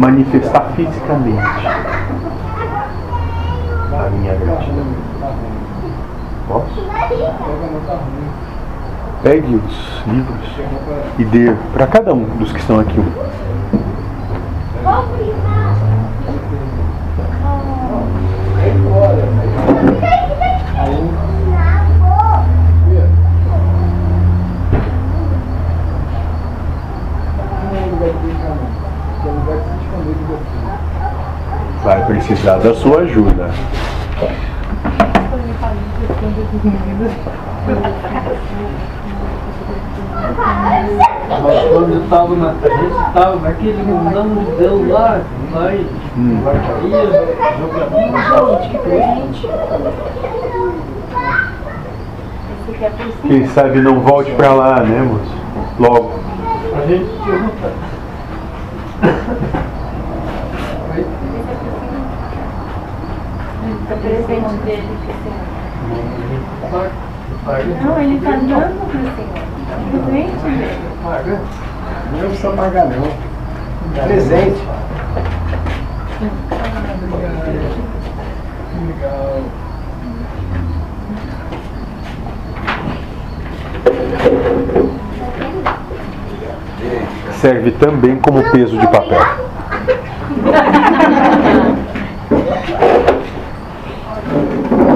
manifestar fisicamente a minha gratidão. Posso? Pegue os livros e dê para cada um dos que estão aqui. Precisar da sua ajuda. Mas quando eu tava na, estava naquele mundão de Deus lá, e Hum. ia jogar Quem sabe não volte para lá, né, moço? Logo. A gente tinha O presente dele senhor. Não, ele tá dando senhor. O presente dele. Paga. Não precisa pagar não. Presente. Legal. Serve também como peso de papel.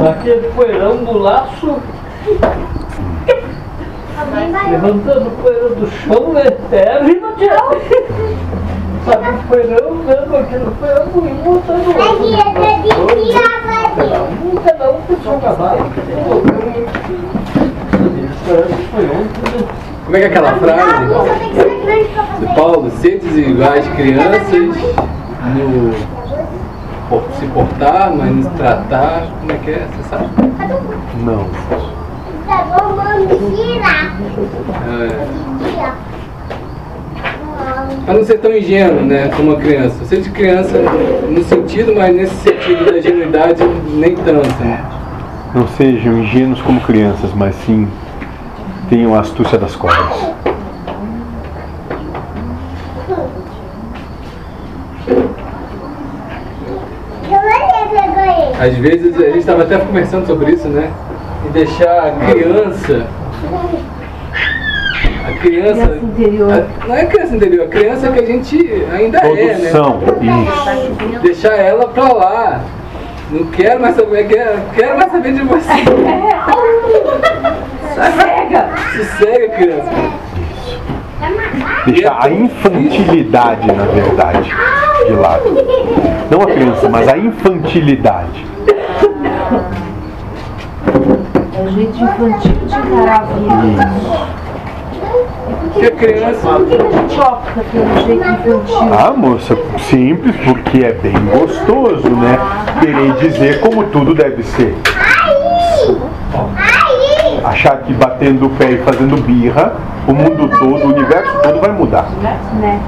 Naquele poeirão do laço, levantando o poeirão do chão, né? É arriba de Sabe o poeirão, vendo aquele poeirão e montando o Cada um, cada um com o seu cavalo. Como é que é aquela frase do Paulo? Sedes iguais crianças no se portar, mas tratar. Como é que é? Você sabe? Não. É, Pra não ser tão ingênuo, né, como uma criança. Ser de criança no sentido, mas nesse sentido da ingenuidade, nem tanto, né? Não sejam ingênuos como crianças, mas sim tenham a astúcia das cobras. Às vezes, a gente estava até conversando sobre isso, né? E deixar a criança. A criança. Criança interior. a- não é criança interior, a criança que a gente ainda Todos é, né? Isso. Deixar ela pra lá. Não quero mais saber, quero, quero mais saber de você. Sossega! Sossega, criança. Deixar a infantilidade, na verdade, de lado. Não a criança, mas a infantilidade. Jeito infantil de encarar a vida. Que a criança. Choca pelo jeito infantil. Ah, moça, simples, porque é bem gostoso, né? Querer dizer como tudo deve ser. Achar que batendo o pé e fazendo birra, o mundo todo, o universo todo vai mudar. Né?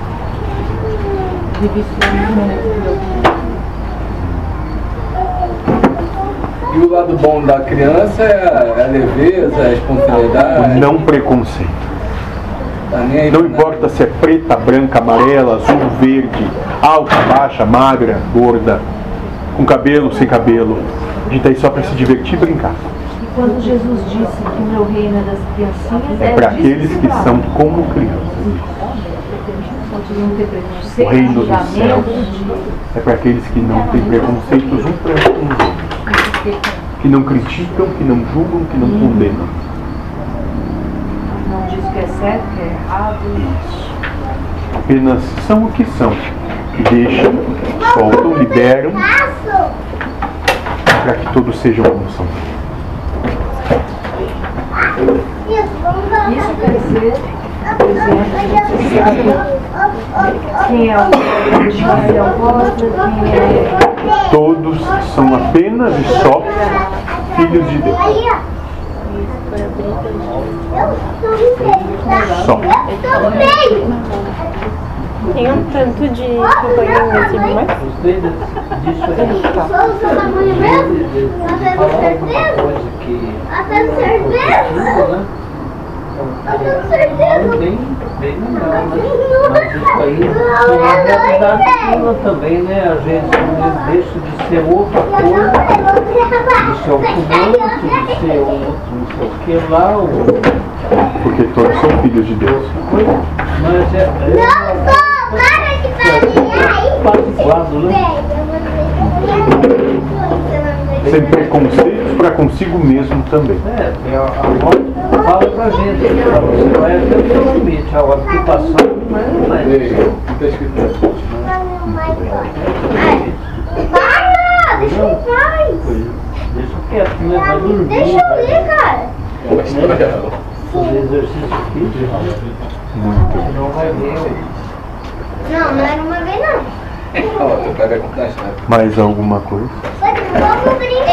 E o lado bom da criança é a, é a leveza, a espontaneidade. Não preconceito. Tá aí Não importa se é preta, branca, amarela, azul, verde, alta, baixa, magra, gorda, com cabelo, sem cabelo. A gente tá aí só para se divertir e brincar. E quando Jesus disse que o meu reino é das criancinhas, É para disso aqueles que são como crianças. O reino do céu julgamento, de- é para aqueles que não têm preconceitos um para com os outros. Que não criticam, que não julgam, que não condenam. não diz que é certo, que é errado. Apenas são o que são. E deixam, soltam, liberam para que todos sejam como são. Isso quer dizer, por exemplo, quem é o quem é o quem é Todos são apenas e só filhos de Deus. Só. Tem um tanto de no YouTube, mas Gostei disso aí. Falar alguma certeza? certeza? Bem, bem legal? Mas isso aí é uma realidade também, né? Às vezes ele deixa de ser outra coisa, de ser o fumante, de ser outro, não sei o que lá, ou Porque todos são filhos de Deus. Mas é, é apaziguado, né? Sem preconceitos para consigo mesmo também. É, é a a fala pra gente, pra você vai até o seu limite, a hora que passar, não é mais. Ei, o que tá escrito? Deixa quieto, né? Vai dormir. Deixa eu ler, cara. É uma história. Fazer exercício físico, Muito. senão vai ver. Não, não era uma vez não. História. Mais alguma coisa? Vamos brincar.